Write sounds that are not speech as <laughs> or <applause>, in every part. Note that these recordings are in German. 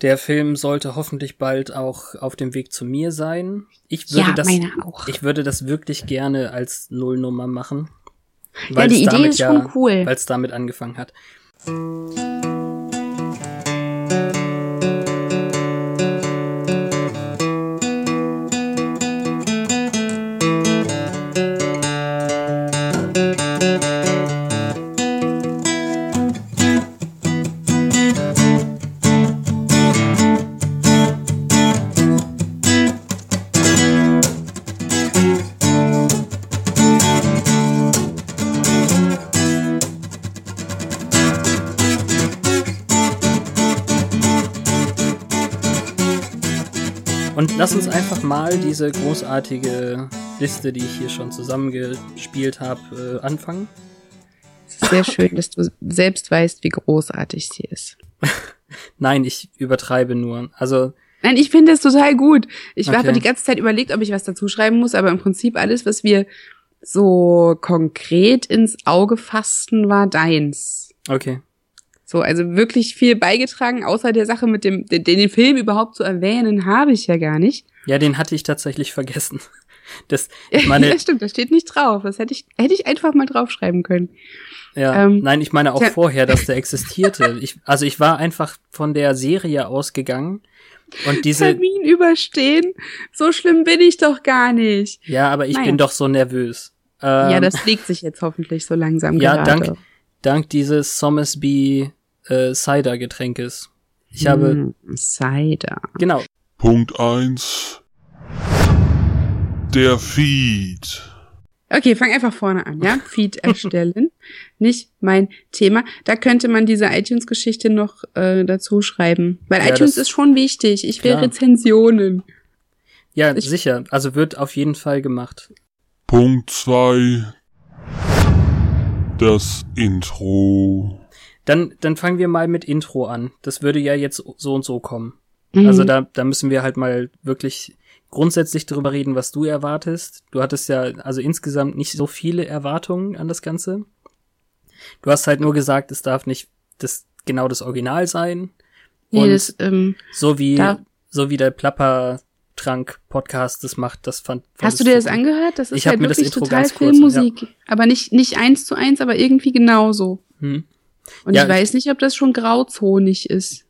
Der Film sollte hoffentlich bald auch auf dem Weg zu mir sein. Ich würde Ja, das, ich würde das wirklich gerne als Nullnummer machen. Ja, die Idee ist schon cool. Weil es damit angefangen hat. Lass uns einfach mal diese großartige Liste, die ich hier schon zusammengespielt habe, äh, anfangen. Es ist sehr schön, dass du selbst weißt, wie großartig sie ist. <laughs> Nein, ich übertreibe nur. Also, Nein, ich finde es total gut. Ich Okay. habe die ganze Zeit überlegt, ob ich was dazu schreiben muss, aber im Prinzip alles, was wir so konkret ins Auge fassten, war deins. okay. So, also wirklich viel beigetragen, außer der Sache mit dem, den, den Film überhaupt zu erwähnen, habe ich ja gar nicht. Ja, den hatte ich tatsächlich vergessen. <laughs> Das, <laughs> ich meine, ja, stimmt, das steht nicht drauf. Das hätte ich, hätte ich einfach mal draufschreiben können. ja, ähm, nein, ich meine auch tja. vorher, dass der existierte. <laughs> Ich, also ich war einfach von der Serie ausgegangen und diese, Termin überstehen. So schlimm bin ich doch gar nicht. ja, aber ich Naja. bin doch so nervös. Ähm, ja, das legt sich jetzt hoffentlich so langsam ja, gerade. dank, dank dieses Somersby äh, Cider Getränkes. Ich habe, Hm, Cider. genau, Punkt eins Der Feed. Okay, fang einfach vorne an, ja? <laughs> Feed erstellen. Nicht mein Thema. Da könnte man diese iTunes-Geschichte noch äh, dazu schreiben. Weil Ja, iTunes ist schon wichtig. Ich will Klar. Rezensionen. ja, Ich- sicher. Also wird auf jeden Fall gemacht. Punkt zwei Das Intro. Dann, dann fangen wir mal mit Intro an. Das würde ja jetzt so und so kommen. Mhm. Also da, da müssen wir halt mal wirklich grundsätzlich darüber reden, was du erwartest. Du hattest ja also insgesamt nicht so viele Erwartungen an das Ganze. Du hast halt nur gesagt, es darf nicht das genau das Original sein. nee, und das, ähm, so wie da- so wie der Plappertrank Podcast das macht, das fand. hast fandest du dir das gut. angehört? Das ist Ich halt wirklich total Filmmusik. Aber nicht, nicht eins zu eins, aber irgendwie genauso. Hm. Und Ja, ich weiß nicht, ob das schon grauzonig ist.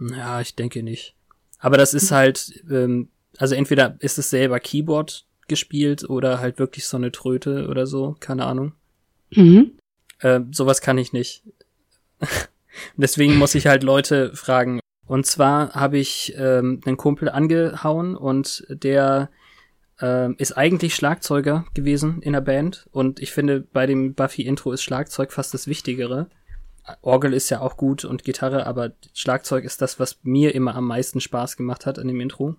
Ja, ich denke nicht. Aber das ist halt, ähm, also entweder ist es selber Keyboard gespielt oder halt wirklich so eine Tröte oder so, keine Ahnung. Mhm. Äh, sowas kann ich nicht. <laughs> Deswegen muss ich halt Leute fragen. Und zwar habe ich ähm, einen Kumpel angehauen und der ähm, ist eigentlich Schlagzeuger gewesen in der Band. Und ich finde, bei dem Buffy-Intro ist Schlagzeug fast das Wichtigere. Orgel ist ja auch gut und Gitarre, aber Schlagzeug ist das, was mir immer am meisten Spaß gemacht hat an dem Intro.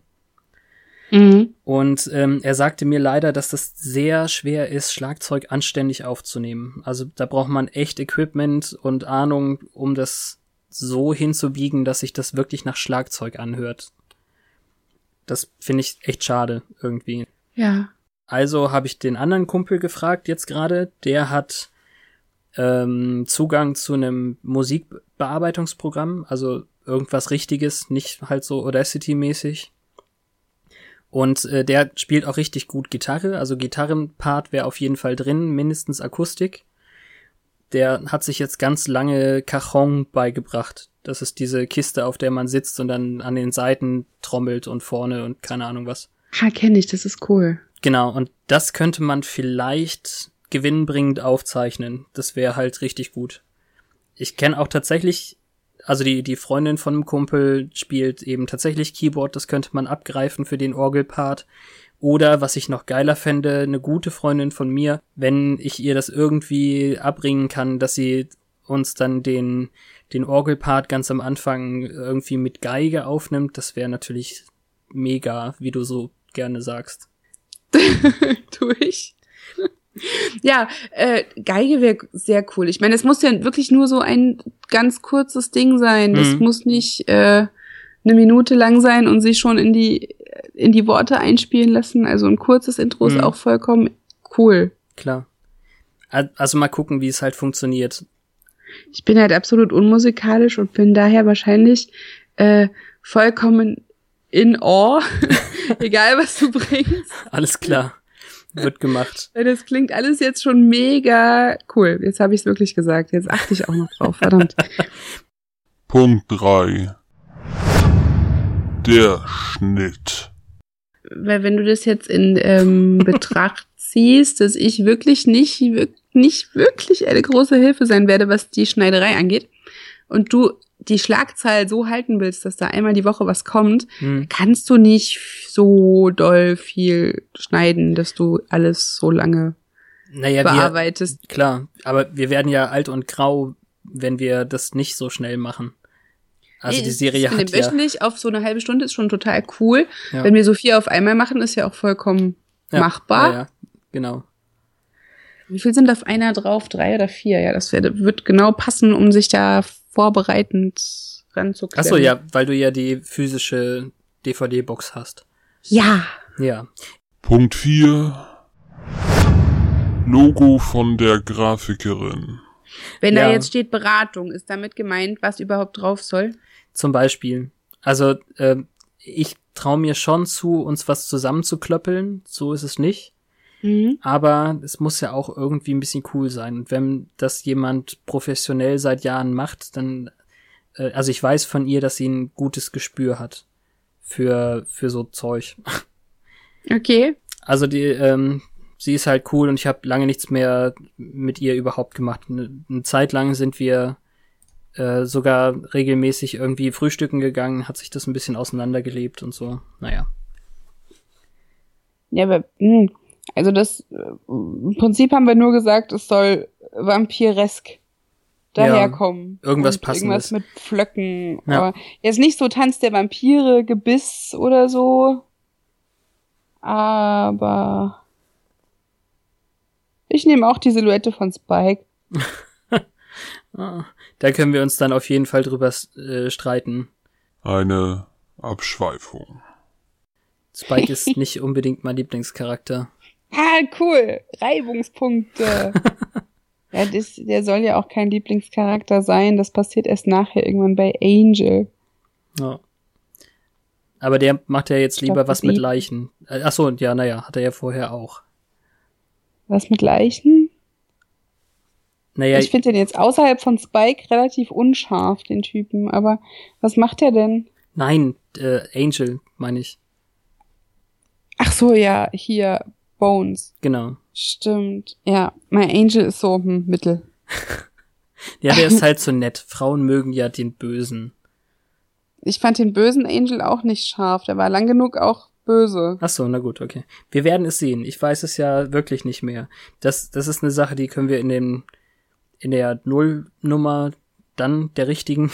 Mhm. Und ähm, er sagte mir leider, dass das sehr schwer ist, Schlagzeug anständig aufzunehmen. Also da braucht man echt Equipment und Ahnung, um das so hinzubiegen, dass sich das wirklich nach Schlagzeug anhört. Das finde ich echt schade irgendwie. Ja. Also habe ich den anderen Kumpel gefragt jetzt gerade, der hat ähm, Zugang zu einem Musikbearbeitungsprogramm, also irgendwas Richtiges, nicht halt so Audacity-mäßig. Und äh, der spielt auch richtig gut Gitarre, also Gitarrenpart wäre auf jeden Fall drin, mindestens Akustik. Der hat sich jetzt ganz lange Cajon beigebracht. Das ist diese Kiste, auf der man sitzt und dann an den Seiten trommelt und vorne und keine Ahnung was. Ha, kenne ich, das ist cool. Genau, und das könnte man vielleicht gewinnbringend aufzeichnen. Das wäre halt richtig gut. Ich kenne auch tatsächlich, also die, die Freundin von einem Kumpel spielt eben tatsächlich Keyboard, das könnte man abgreifen für den Orgelpart. Oder was ich noch geiler fände, eine gute Freundin von mir, wenn ich ihr das irgendwie abbringen kann, dass sie uns dann den, den Orgelpart ganz am Anfang irgendwie mit Geige aufnimmt, das wäre natürlich mega, wie du so gerne sagst. <laughs> tu ich. Ja, äh, Geige wäre sehr cool. Ich meine, es muss ja wirklich nur so ein ganz kurzes Ding sein. Das Mhm. muss nicht äh, eine Minute lang sein und sich schon in die in die Worte einspielen lassen. Also ein kurzes Intro ist Mhm. auch vollkommen cool. Klar. Al- Also mal gucken, wie es halt funktioniert. Ich bin halt absolut unmusikalisch und bin daher wahrscheinlich äh, vollkommen in awe, <laughs> <laughs> egal was du bringst. Alles klar. Wird gemacht. <laughs> Das klingt alles jetzt schon mega cool. Jetzt habe ich es wirklich gesagt. Jetzt achte ich auch noch drauf. Verdammt. <laughs> Punkt 3. Der Schnitt. Weil wenn du das jetzt in ähm, Betracht <laughs> ziehst, dass ich wirklich nicht, nicht wirklich eine große Hilfe sein werde, was die Schneiderei angeht, und du die Schlagzahl so halten willst, dass da einmal die Woche was kommt, Hm. kannst du nicht so doll viel schneiden, dass du alles so lange Naja, wir, bearbeitest. klar. Aber wir werden ja alt und grau, wenn wir das nicht so schnell machen. Also die Serie ich hat ja, wöchentlich auf so eine halbe Stunde ist schon total cool. Ja. Wenn wir so viel auf einmal machen, ist ja auch vollkommen ja, machbar. Ja, ja, genau. Wie viel sind auf einer drauf? Drei oder vier? Ja, das wird, wird genau passen, um sich da vorbereitend ranzuklemmen. Achso, ja, weil du ja die physische DVD-Box hast. Ja. Ja. Punkt 4. Logo von der Grafikerin. Wenn Ja. da jetzt steht Beratung, ist damit gemeint, was überhaupt drauf soll? Zum Beispiel. Also, ähm, ich traue mir schon zu, uns was zusammenzuklöppeln. So ist es nicht. Mhm. Aber es muss ja auch irgendwie ein bisschen cool sein. Und wenn das jemand professionell seit Jahren macht, dann, äh, also ich weiß von ihr, dass sie ein gutes Gespür hat für, für so Zeug. <laughs> Okay. Also die, ähm, sie ist halt cool und ich habe lange nichts mehr mit ihr überhaupt gemacht. Eine, eine Zeit lang sind wir äh, sogar regelmäßig irgendwie frühstücken gegangen, hat sich das ein bisschen auseinandergelebt und so. Naja. Ja, aber, mh, also das, äh, im Prinzip haben wir nur gesagt, es soll vampiresk daherkommen. irgendwas Und Passendes. Irgendwas mit Pflöcken. Ja. Aber jetzt nicht so Tanz der Vampire, Gebiss oder so. Aber ich nehme auch die Silhouette von Spike. <laughs> Ah, da können wir uns dann auf jeden Fall drüber äh, streiten. Eine Abschweifung. Spike ist nicht unbedingt mein Lieblingscharakter. Ah, cool. Reibungspunkte. <laughs> ja, das, der soll ja auch kein Lieblingscharakter sein. Das passiert erst nachher irgendwann bei Angel. Ja. Aber der macht ja jetzt lieber glaub, was mit Leichen. Äh, Ach so, ja, naja, hat er ja vorher auch. Was mit Leichen? Naja, Ich finde den jetzt außerhalb von Spike relativ unscharf, den Typen. Aber was macht er denn? nein, äh, Angel, meine ich. Ach so, ja, hier, Bones. Genau. Stimmt. Ja, mein Angel ist so hm, Mittel. <laughs> Ja, der ist halt so <laughs> nett. Frauen mögen ja den Bösen. Ich fand den bösen Angel auch nicht scharf. Der war lang genug auch böse. Ach so, na gut, okay. Wir werden es sehen. Ich weiß es ja wirklich nicht mehr. Das, das ist eine Sache, die können wir in dem, in der Nullnummer dann der richtigen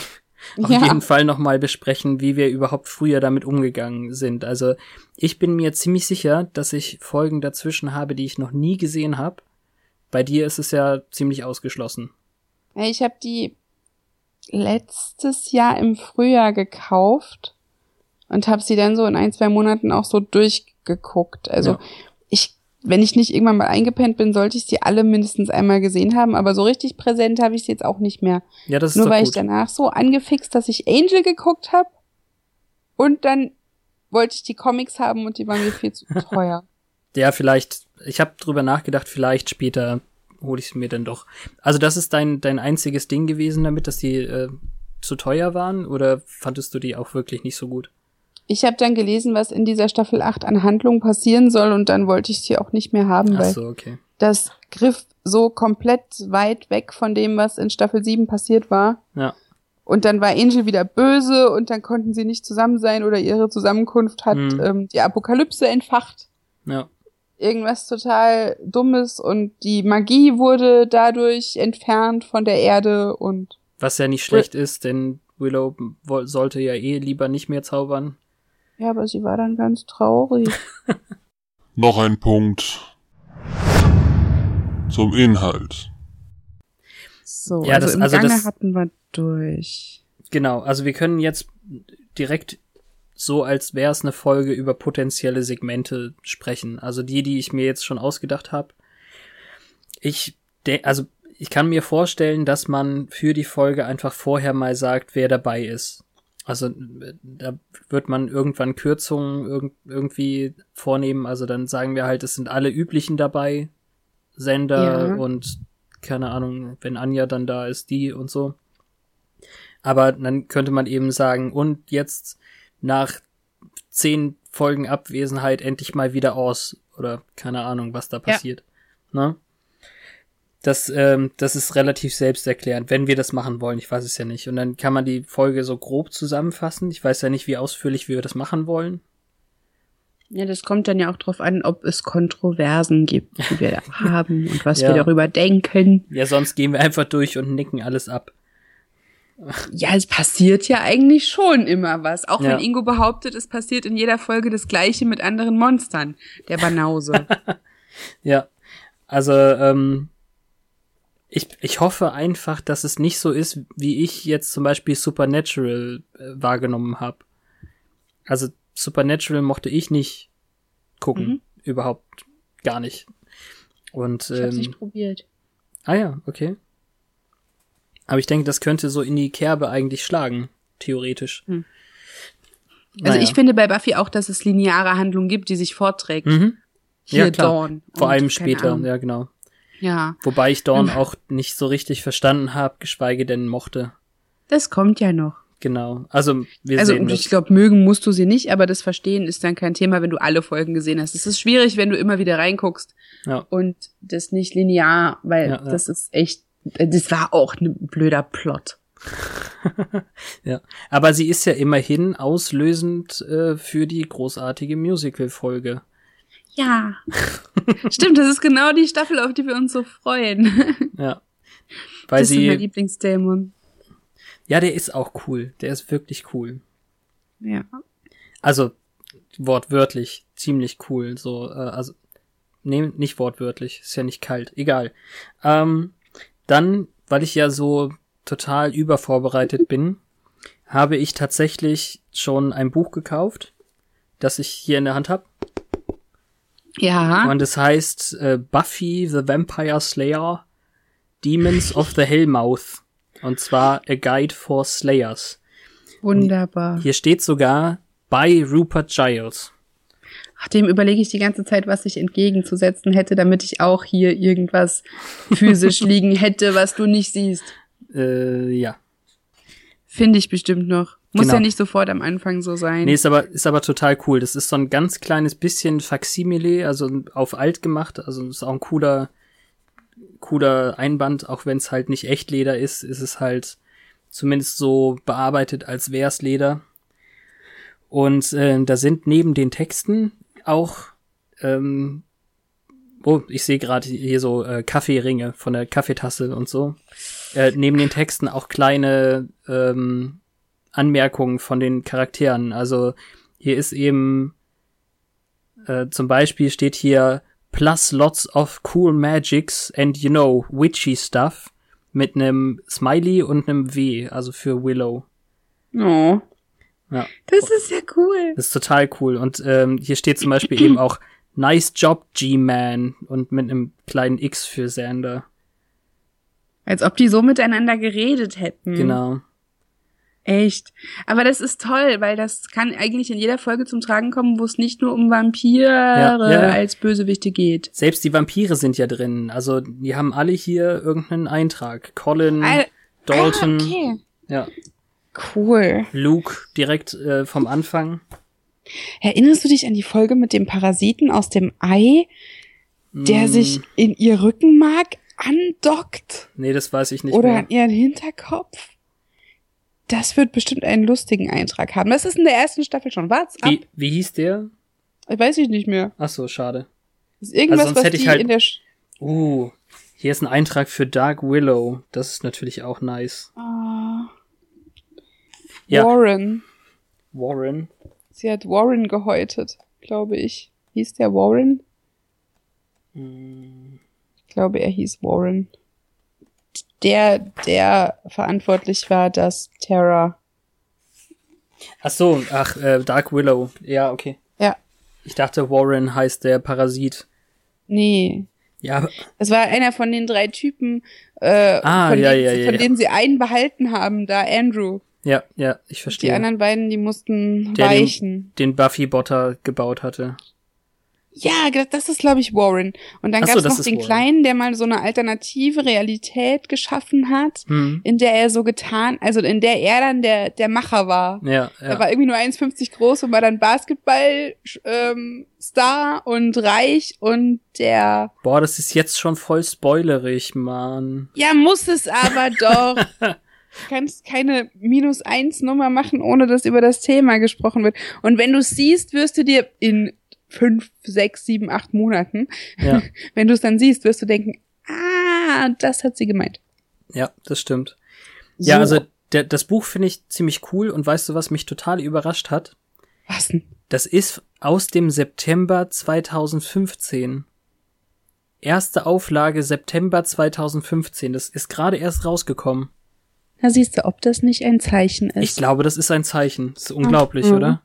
auf Ja. jeden Fall nochmal besprechen, wie wir überhaupt früher damit umgegangen sind. Also ich bin mir ziemlich sicher, dass ich Folgen dazwischen habe, die ich noch nie gesehen habe. Bei dir ist es ja ziemlich ausgeschlossen. Ich habe die letztes Jahr im Frühjahr gekauft und habe sie dann so in ein, zwei Monaten auch so durchgeguckt. Also Ja. Wenn ich nicht irgendwann mal eingepennt bin, sollte ich sie alle mindestens einmal gesehen haben, aber so richtig präsent habe ich sie jetzt auch nicht mehr. Ja, das ist Nur weil ich danach so angefixt, dass ich Angel geguckt habe und dann wollte ich die Comics haben und die waren mir viel zu <laughs> teuer. Ja, vielleicht, ich habe drüber nachgedacht, vielleicht später hole ich mir dann doch. Also das ist dein, dein einziges Ding gewesen damit, dass die äh, zu teuer waren oder fandest du die auch wirklich nicht so gut? Ich habe dann gelesen, was in dieser Staffel 8 an Handlung passieren soll und dann wollte ich sie auch nicht mehr haben, weil so, okay. das griff so komplett weit weg von dem, was in Staffel 7 passiert war. Ja. Und dann war Angel wieder böse und dann konnten sie nicht zusammen sein oder ihre Zusammenkunft hat Mhm. ähm, die Apokalypse entfacht. Ja. Irgendwas total Dummes und die Magie wurde dadurch entfernt von der Erde und Was ja nicht schlecht ist, denn Willow sollte ja eh lieber nicht mehr zaubern. Ja, aber sie war dann ganz traurig. <laughs> Noch ein Punkt zum Inhalt. So, Ja, also das- im also Gange das- hatten wir durch. Genau, also wir können jetzt direkt so, als wäre es eine Folge über potenzielle Segmente sprechen. Also die, die ich mir jetzt schon ausgedacht habe. Ich, also ich kann mir vorstellen, dass man für die Folge einfach vorher mal sagt, wer dabei ist. Also da wird man irgendwann Kürzungen irg irgendwie vornehmen. Also dann sagen wir halt, es sind alle üblichen dabei. Sender Ja. und keine Ahnung, wenn Anja dann da ist, die und so. Aber dann könnte man eben sagen, und jetzt nach zehn Folgen Abwesenheit endlich mal wieder aus. Oder keine Ahnung, was da passiert. Ne? Das, ähm, das ist relativ selbsterklärend, wenn wir das machen wollen. Ich weiß es ja nicht. Und dann kann man die Folge so grob zusammenfassen. Ich weiß ja nicht, wie ausführlich wir das machen wollen. Ja, das kommt dann ja auch drauf an, ob es Kontroversen gibt, die wir <laughs> haben und was Ja. wir darüber denken. Ja, sonst gehen wir einfach durch und nicken alles ab. Ja, es passiert ja eigentlich schon immer was. Auch Ja. wenn Ingo behauptet, es passiert in jeder Folge das Gleiche mit anderen Monstern. Der Banause. <laughs> Ja. Also, ähm, ich, ich hoffe einfach, dass es nicht so ist, wie ich jetzt zum Beispiel Supernatural äh, wahrgenommen habe. Also Supernatural mochte ich nicht gucken. Mhm. Überhaupt gar nicht. Und Ich hab's ähm, nicht probiert. Ah ja, okay. Aber ich denke, das könnte so in die Kerbe eigentlich schlagen, theoretisch. Hm. Also Naja. ich finde bei Buffy auch, dass es lineare Handlung gibt, die sich vorträgt. Mhm. Hier Ja, klar. Dawn. Vor allem später, ja genau. Ja, Wobei ich Dawn auch nicht so richtig verstanden habe, geschweige denn mochte. das kommt ja noch. Genau. Also wir also sehen ich das. glaube, mögen musst du sie nicht, aber das Verstehen ist dann kein Thema, wenn du alle Folgen gesehen hast. Es ist schwierig, wenn du immer wieder reinguckst Ja. und das nicht linear, weil Ja, ja. das ist echt, das war auch ein blöder Plot. <laughs> ja. Aber sie ist ja immerhin auslösend äh, für die großartige Musical-Folge. Ja. Stimmt, das ist genau die Staffel, auf die wir uns so freuen. Ja. Weil das ist mein sie. Lieblingsdämon. Ja, der ist auch cool. Der ist wirklich cool. Ja. Also wortwörtlich ziemlich cool. So, äh, also nee, nicht wortwörtlich, ist ja nicht kalt. Egal. Ähm, dann, weil ich ja so total übervorbereitet bin, habe ich tatsächlich schon ein Buch gekauft, das ich hier in der Hand habe. Ja. Und es heißt äh, Buffy the Vampire Slayer Demons of the Hellmouth. Und zwar A Guide for Slayers. Wunderbar. Hier steht sogar bei Rupert Giles. Ach, dem überlege ich die ganze Zeit, was ich entgegenzusetzen hätte, damit ich auch hier irgendwas physisch <laughs> liegen hätte, was du nicht siehst. Äh, ja. Finde ich bestimmt noch. Muss Genau. ja nicht sofort am Anfang so sein. Nee, ist aber, ist aber total cool. Das ist so ein ganz kleines bisschen Faksimile, also auf alt gemacht. Also ist auch ein cooler, cooler Einband, auch wenn es halt nicht echt Leder ist, ist es halt zumindest so bearbeitet, als wär's Leder. Und äh, da sind neben den Texten auch, ähm, oh, ich sehe gerade hier so äh, Kaffeeringe von der Kaffeetasse und so. Äh, neben den Texten auch kleine ähm, Anmerkungen von den Charakteren. Also hier ist eben äh, zum Beispiel steht hier plus lots of cool magics and you know witchy stuff mit einem Smiley und einem W, also für Willow. Oh. Ja. Das ist ja cool. Das ist total cool. Und ähm, hier steht zum Beispiel eben auch Nice Job, G-Man und mit einem kleinen X für Sander. Als ob die so miteinander geredet hätten. Genau. Echt. Aber das ist toll, weil das kann eigentlich in jeder Folge zum Tragen kommen, wo es nicht nur um Vampire ja. als Bösewichte geht. Selbst die Vampire sind ja drin. Also die haben alle hier irgendeinen Eintrag. Colin, Al- Dalton, Ah, okay. ja, Cool. Luke direkt äh, vom Anfang. Erinnerst du dich an die Folge mit dem Parasiten aus dem Ei, der Mm, sich in ihr Rückenmark andockt? Nee, das weiß ich nicht oder mehr. an ihren Hinterkopf? Das wird bestimmt einen lustigen Eintrag haben. Das ist in der ersten Staffel schon. Wart's ab. Wie, wie hieß der? Weiß ich nicht mehr. Ach so, schade. Das ist irgendwas, Also was ich die halt- in der Sch Uh, hier ist ein Eintrag für Dark Willow. Das ist natürlich auch nice. Ah. Ja. Warren. Warren. Sie hat Warren gehäutet, glaube ich. Hieß der Warren? Mm, Ich glaube, er hieß Warren. Der, der verantwortlich war, dass Terra. Ach so, ach, äh, Dark Willow. Ja, okay. Ja. Ich dachte, Warren heißt der Parasit. Nee. Ja, Es war einer von den drei Typen, äh, Ah, von, ja, denen, ja, sie- ja, von denen sie einen behalten haben, da Andrew. Ja, ja, ich Die verstehe. anderen beiden, die mussten Der den- weichen. den Buffy Botter gebaut hatte. Ja, das- ist, glaube ich, Warren. Und dann Ach so, gab's das noch den Warren. Kleinen, der mal so eine alternative Realität geschaffen hat, Hm. in der er so getan, also in der er dann der, der Macher war. Ja, Er ja. war irgendwie nur 1,50 groß und war dann Basketball ähm, Star und reich und der Boah, das ist jetzt schon voll spoilerig, Mann. Ja, muss es aber doch. Du kannst keine minus eins Nummer machen, ohne dass über das Thema gesprochen wird. Und wenn du es siehst, wirst du dir in fünf, sechs, sieben, acht Monaten, Ja, <laughs> wenn du es dann siehst, wirst du denken, ah, das hat sie gemeint. ja, das stimmt. Ja, So. also der, das Buch finde ich ziemlich cool und weißt du, was mich total überrascht hat? Was denn? Das ist aus dem September 2015. Erste Auflage September 2015. Das ist gerade erst rausgekommen. Da siehst du, ob das nicht ein Zeichen ist. Ich glaube, das ist ein Zeichen. Das ist unglaublich, Mhm. oder?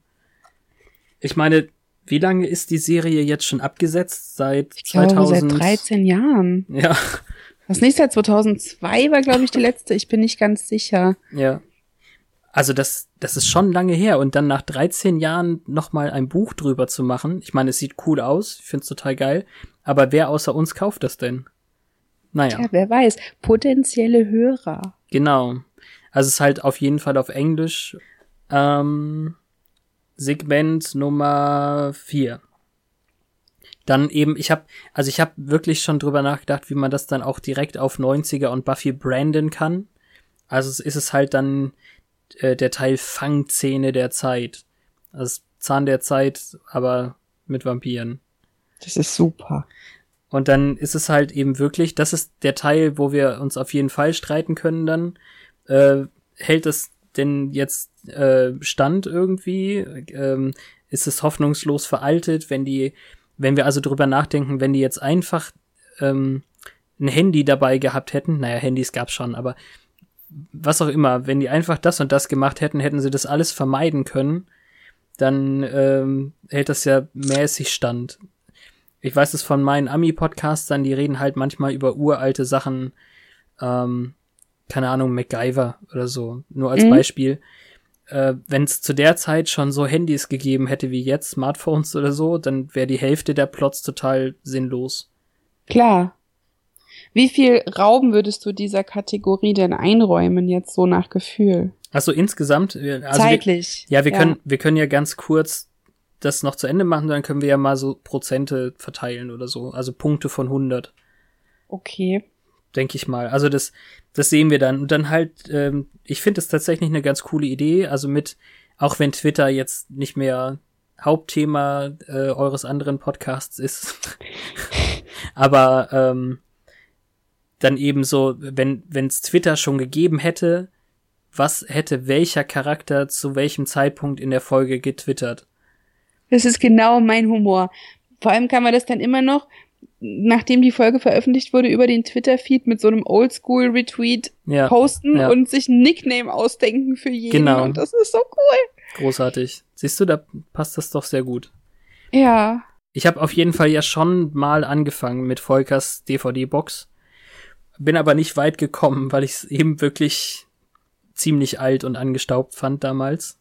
Ich meine, wie lange ist die Serie jetzt schon abgesetzt? Seit Ich glaube, 2000? seit 13 Jahren. Ja, Das nächste seit 2002 war, glaube ich, die letzte. Ich bin nicht ganz sicher. ja. Also das, das ist schon lange her und dann nach 13 Jahren noch mal ein Buch drüber zu machen. Ich meine, es sieht cool aus, ich find's total geil. Aber wer außer uns kauft das denn? Naja. Tja, wer weiß. Potenzielle Hörer. Genau. Also es ist halt auf jeden Fall auf Englisch. Ähm, Segment Nummer vier. Dann eben, ich habe, also ich habe wirklich schon drüber nachgedacht, wie man das dann auch direkt auf 90er und Buffy branden kann. Also ist es halt dann äh, der Teil Fangzähne der Zeit. Also Zahn der Zeit, aber mit Vampiren. Das ist super. Und dann ist es halt eben wirklich, das ist der Teil, wo wir uns auf jeden Fall streiten können dann. Äh, hält es denn jetzt äh, Stand irgendwie? Ähm, ist es hoffnungslos veraltet, wenn die, wenn wir also drüber nachdenken, wenn die jetzt einfach ähm, ein Handy dabei gehabt hätten, naja, Handys gab's schon, aber was auch immer, wenn die einfach das und das gemacht hätten, hätten sie das alles vermeiden können, dann ähm, hält das ja mäßig stand ich weiß es von meinen Ami-Podcastern, die reden halt manchmal über uralte Sachen, ähm, keine Ahnung, MacGyver oder so, nur als Mhm. Beispiel. Äh, Wenn es zu der Zeit schon so Handys gegeben hätte wie jetzt, Smartphones oder so, dann wäre die Hälfte der Plots total sinnlos. Klar. Wie viel Raum würdest du dieser Kategorie denn einräumen, jetzt so nach Gefühl? Also insgesamt, wir- also wir, Zeitlich. ja, wir können, wir können ja ganz kurz das noch zu Ende machen, dann können wir ja mal so Prozente verteilen oder so, also Punkte von 100. Okay. Denke ich mal. Also das, das sehen wir dann. Und dann halt, ähm, ich finde es tatsächlich eine ganz coole Idee. Also mit, auch wenn Twitter jetzt nicht mehr Hauptthema äh, eures anderen Podcasts ist, <laughs> aber ähm, dann eben so, wenn wenn es Twitter schon gegeben hätte, was hätte welcher Charakter zu welchem Zeitpunkt in der Folge getwittert? Das ist genau mein Humor. Vor allem kann man das dann immer noch, nachdem die Folge veröffentlicht wurde, über den Twitter-Feed mit so einem Oldschool-Retweet Ja, posten ja. und sich ein Nickname ausdenken für jeden. Genau. Und das ist so cool. großartig. Siehst du, da passt das doch sehr gut. Ja. Ich habe auf jeden Fall ja schon mal angefangen mit Volkers DVD-Box. Bin aber nicht weit gekommen, weil ich es eben wirklich ziemlich alt und angestaubt fand damals.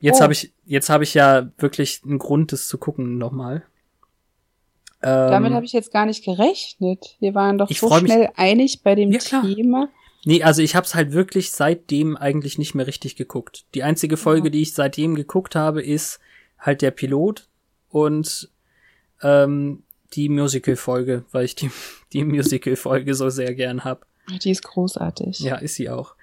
Jetzt Oh. habe ich, jetzt habe ich ja wirklich einen Grund, das zu gucken nochmal. Ähm, Damit habe ich jetzt gar nicht gerechnet. Wir waren doch Ich so freu mich- schnell einig bei dem Ja. Thema. Nee, also ich habe es halt wirklich seitdem eigentlich nicht mehr richtig geguckt. Die einzige Folge, Ja. die ich seitdem geguckt habe, ist halt der Pilot und ähm, die Musical-Folge, weil ich die, <laughs> die Musical-Folge so sehr gern hab. Die ist großartig. Ja, ist sie auch.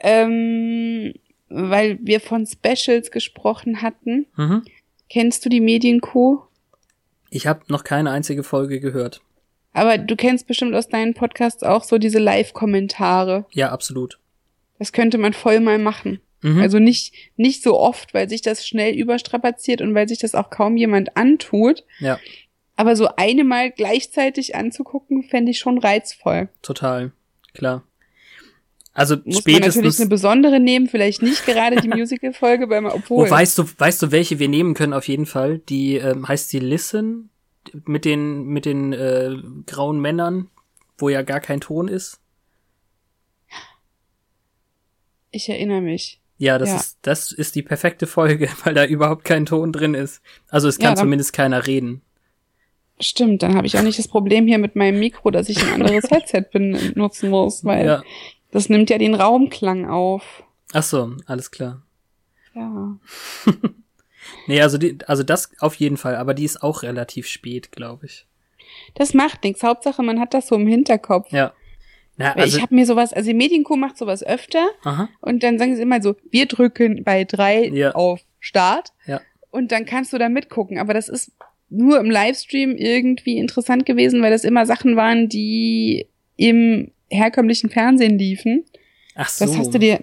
Ähm, weil wir von Specials gesprochen hatten. Mhm. Kennst du die Medienkuh? Ich habe noch keine einzige Folge gehört. Aber du kennst bestimmt aus deinen Podcasts auch so diese Live-Kommentare. Ja, absolut. Das könnte man voll mal machen. Mhm. Also nicht, nicht so oft, weil sich das schnell überstrapaziert und weil sich das auch kaum jemand antut. ja, Aber so eine mal gleichzeitig anzugucken, fände ich schon reizvoll. total. Klar. Also Muss man natürlich spätestens. eine besondere nehmen, vielleicht nicht gerade die <laughs> Musical-Folge, weil man, obwohl. Oh, weißt du, weißt du, welche wir nehmen können auf jeden Fall? Die ähm, heißt die Listen mit den mit den äh, grauen Männern, wo ja gar kein Ton ist. Ich erinnere mich. Ja, das Ja. ist das ist die perfekte Folge, <laughs> weil da überhaupt kein Ton drin ist. Also es Ja, kann dann- zumindest keiner reden. Stimmt, dann habe ich auch nicht das Problem hier mit meinem Mikro, dass ich ein anderes <laughs> Headset benutzen muss, weil Ja. Das nimmt ja den Raumklang auf. Ach so, alles klar. Ja. <laughs> Nee, also die, also das auf jeden Fall, aber die ist auch relativ spät, glaube ich. Das macht nichts. Hauptsache, man hat das so im Hinterkopf. Ja. Na, also, ich habe mir sowas, also die Medienkuh macht sowas öfter aha. und dann sagen sie immer so, wir drücken bei drei Ja. auf Start Ja. und dann kannst du da mitgucken. Aber das ist nur im Livestream irgendwie interessant gewesen, weil das immer Sachen waren, die im herkömmlichen Fernsehen liefen. Ach so. Das hast du dir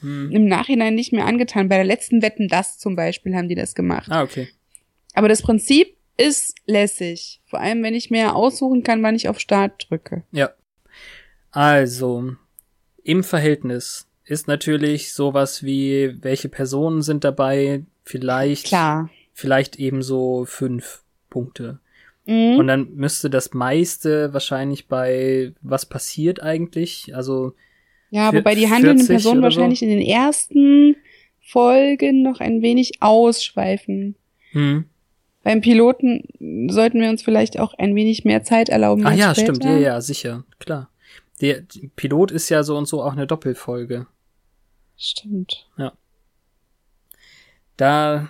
Hm. im Nachhinein nicht mehr angetan. Bei der letzten Wetten das zum Beispiel haben die das gemacht. Ah, okay. Aber das Prinzip ist lässig. Vor allem, wenn ich mir aussuchen kann, wann ich auf Start drücke. Ja. Also, im Verhältnis ist natürlich sowas wie, welche Personen sind dabei, vielleicht, Klar. vielleicht eben so fünf Punkte. Mhm. Und dann müsste das meiste wahrscheinlich bei was passiert eigentlich, also Ja, wobei die handelnden 40 Personen oder so? wahrscheinlich in den ersten Folgen noch ein wenig ausschweifen. hm. Beim Piloten sollten wir uns vielleicht auch ein wenig mehr Zeit erlauben. Ah ja, später. stimmt, ja, ja, sicher, klar. Der Pilot ist ja so und so auch eine Doppelfolge. Stimmt. Da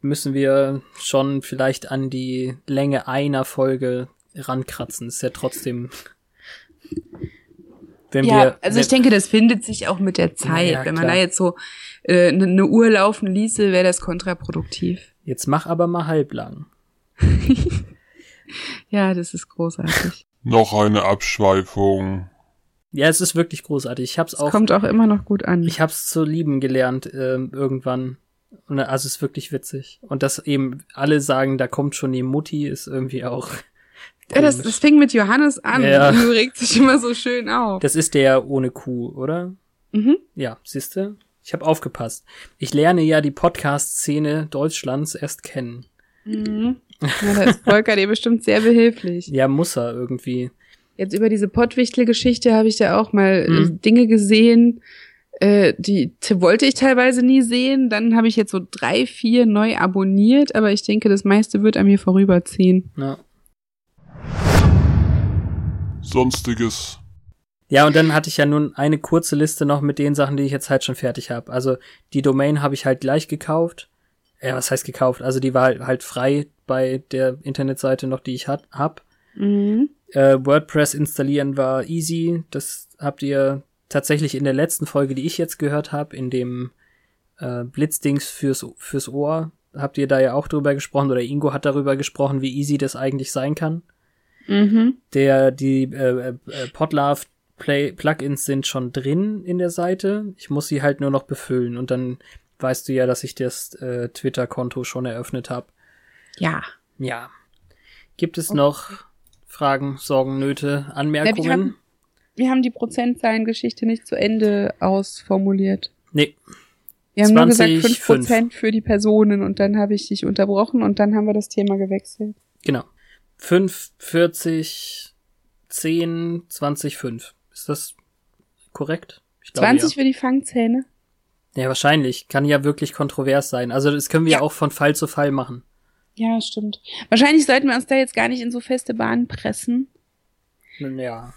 müssen wir schon vielleicht an die Länge einer Folge rankratzen. Ist ja trotzdem. Wenn <laughs> Ja, wir, also ich denke, das findet sich auch mit der Zeit. Ja, Wenn man klar. da jetzt so eine äh, ne- ne Uhr laufen ließe, wäre das kontraproduktiv. Jetzt mach aber mal halblang. <laughs> Ja, das ist großartig. Noch eine Abschweifung. Ja, es ist wirklich großartig. Ich hab's Es auch, kommt auch immer noch gut an. ich hab's zu lieben gelernt ähm, irgendwann. Und also es ist wirklich witzig. Und dass eben alle sagen, da kommt schon die Mutti, ist irgendwie auch. ja, das, das fing mit Johannes an. Ja. <laughs> Du regt sich immer so schön auf. das ist der ohne Kuh, oder? Mhm. Ja, siehste? Ich habe aufgepasst. Ich lerne ja die Podcast-Szene Deutschlands erst kennen. Mhm. Ja, da ist Volker dir bestimmt sehr behilflich. Ja, muss er irgendwie. Jetzt über diese Pottwichtel-Geschichte habe ich da auch mal äh, Mhm. Dinge gesehen, äh, die wollte ich teilweise nie sehen. Dann habe ich jetzt so drei, vier neu abonniert, aber ich denke, das meiste wird an mir vorüberziehen. Ja. Sonstiges. Ja, und dann hatte ich ja nun eine kurze Liste noch mit den Sachen, die ich jetzt halt schon fertig habe. Also die Domain habe ich halt gleich gekauft. Ja, was heißt gekauft? Also die war halt- halt frei bei der Internetseite noch, die ich hat, hab. Mhm. Äh, WordPress installieren war easy. Das habt ihr tatsächlich in der letzten Folge, die ich jetzt gehört habe, in dem äh, Blitzdings fürs, fürs Ohr, habt ihr da ja auch drüber gesprochen oder Ingo hat darüber gesprochen, wie easy das eigentlich sein kann. Mhm. Der, die äh, äh, Podlove Play Plugins sind schon drin in der Seite. Ich muss sie halt nur noch befüllen und dann weißt du ja, dass ich das äh, Twitter-Konto schon eröffnet habe. Ja. Ja. Gibt es Okay. noch Fragen, Sorgen, Nöte, Anmerkungen? Wir, haben, die Prozentzahlengeschichte nicht zu Ende ausformuliert. nee, Wir haben nur gesagt 20, 5 Prozent für die Personen und dann habe ich dich unterbrochen und dann haben wir das Thema gewechselt. genau. 5, 40, 10, 20, 5. Ist das korrekt? Ich glaube, 20 für die Fangzähne? Ja. ja, wahrscheinlich. Kann ja wirklich kontrovers sein. Also das können wir Ja. auch von Fall zu Fall machen. Ja, stimmt. Wahrscheinlich sollten wir uns da jetzt gar nicht in so feste Bahnen pressen. Ja.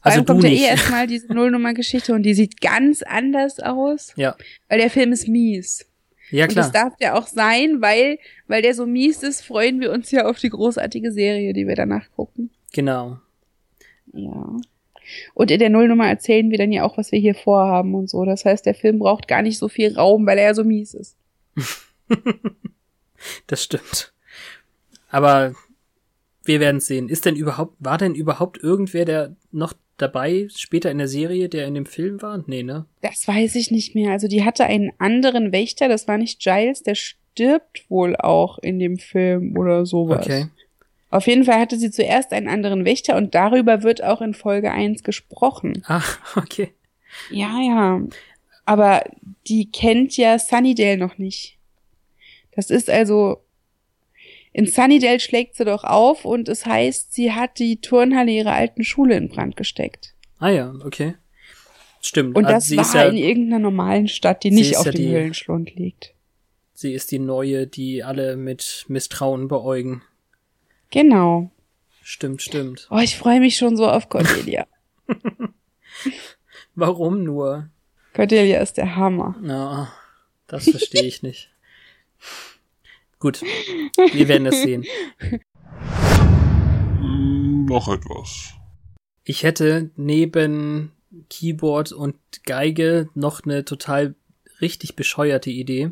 Also du kommt ja eh erstmal diese Nullnummer-Geschichte und die sieht ganz anders aus, Ja. weil der Film ist mies. Ja, Und das klar. darf ja auch sein, weil, weil der so mies ist, freuen wir uns ja auf die großartige Serie, die wir danach gucken. Genau. Ja. Und in der Nullnummer erzählen wir dann ja auch, was wir hier vorhaben und so. Das heißt, der Film braucht gar nicht so viel Raum, weil er ja so mies ist. <laughs> Das stimmt. Aber wir werden sehen. Ist denn überhaupt, war denn überhaupt irgendwer, der noch dabei später in der Serie, der in dem Film war? Nee, ne? Das weiß ich nicht mehr. Also die hatte einen anderen Wächter, das war nicht Giles, der stirbt wohl auch in dem Film oder sowas. Okay. Auf jeden Fall hatte sie zuerst einen anderen Wächter und darüber wird auch in Folge 1 gesprochen. Ach, <laughs> okay. Ja, ja. Aber die kennt ja Sunnydale noch nicht. Das ist also, in Sunnydale schlägt sie doch auf und es heißt, sie hat die Turnhalle ihrer alten Schule in Brand gesteckt. Ah ja, okay. Stimmt. Und also das sie war ist ja, in irgendeiner normalen Stadt, die nicht auf ja dem Höhlenschlund liegt. sie ist die neue, die alle mit Misstrauen beäugen. Genau. Stimmt, stimmt. Oh, ich freue mich schon so auf Cordelia. <laughs> Warum nur? Cordelia ist der Hammer. Na, das verstehe ich nicht. Gut, wir werden es sehen. Hm, noch etwas. Ich hätte neben Keyboard und Geige noch eine total richtig bescheuerte Idee.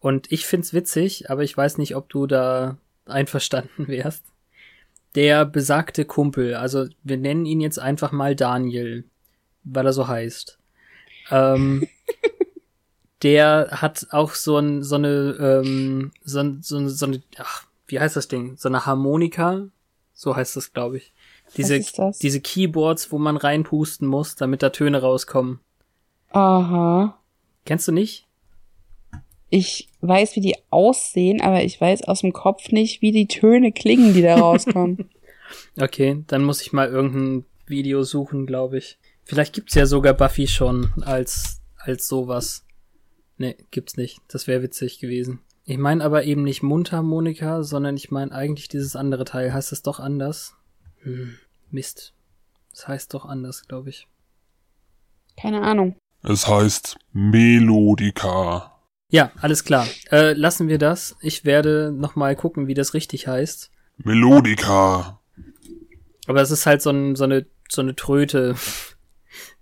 Und ich find's witzig, aber ich weiß nicht, ob du da einverstanden <laughs> wärst. Der besagte Kumpel, also wir nennen ihn jetzt einfach mal Daniel, weil er so heißt. Ähm, der hat auch so, ein, so eine, ähm, so, so, so eine, ach, wie heißt das Ding? So eine Harmonika? So heißt das, glaube ich. Diese, diese Keyboards, wo man reinpusten muss, damit da Töne rauskommen. Aha. Kennst du nicht? Ich weiß, wie die aussehen, aber ich weiß aus dem Kopf nicht, wie die Töne klingen, die da <laughs> rauskommen. Okay, dann muss ich mal irgendein Video suchen, glaube ich. Vielleicht gibt's ja sogar Buffy schon als, als sowas. Nee, gibt's nicht. Das wäre witzig gewesen. Ich meine aber eben nicht Mundharmonika, sondern ich meine eigentlich dieses andere Teil. Heißt es doch anders? Hm, Mist. Das heißt doch anders, glaube ich. Keine Ahnung. Es heißt Melodika. Ja, alles klar. Äh, lassen wir das. Ich werde noch mal gucken, wie das richtig heißt. Melodika. Aber es ist halt so, ein, so eine so eine Tröte.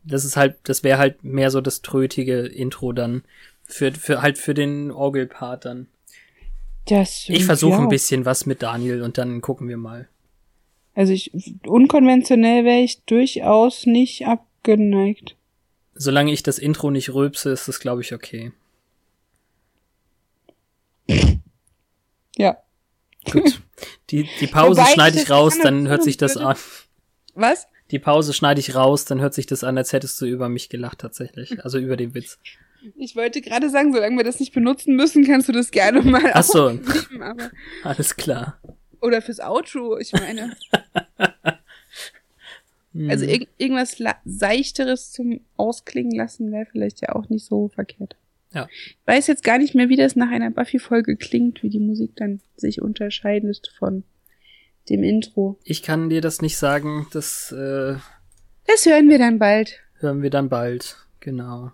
Das ist halt, das wäre halt mehr so das trötige Intro dann für für halt für den Orgelpart dann. Das Ich versuche ein bisschen was mit Daniel und dann gucken wir mal. Also ich, unkonventionell wäre ich durchaus nicht abgeneigt. Solange ich das Intro nicht rülpse, ist das glaube ich okay. Ja. Gut. <laughs> Die die Pause schneide ich raus, dann hört sich das würde. an. Was? Die Pause schneide ich raus, dann hört sich das an, als hättest du über mich gelacht tatsächlich, also über den Witz. Ich wollte gerade sagen, solange wir das nicht benutzen müssen, kannst du das gerne mal Ach so. aufnehmen, aber <laughs> Alles klar. oder fürs Outro, ich meine. <laughs> Hm. Also irg irgendwas seichteres zum Ausklingen lassen wäre vielleicht ja auch nicht so verkehrt. Ja. Ich weiß jetzt gar nicht mehr, wie das nach einer Buffy-Folge klingt, wie die Musik dann sich unterscheidet von dem Intro. Ich kann dir das nicht sagen, das äh, Das hören wir dann bald. hören wir dann bald. Genau.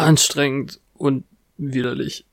Anstrengend und widerlich.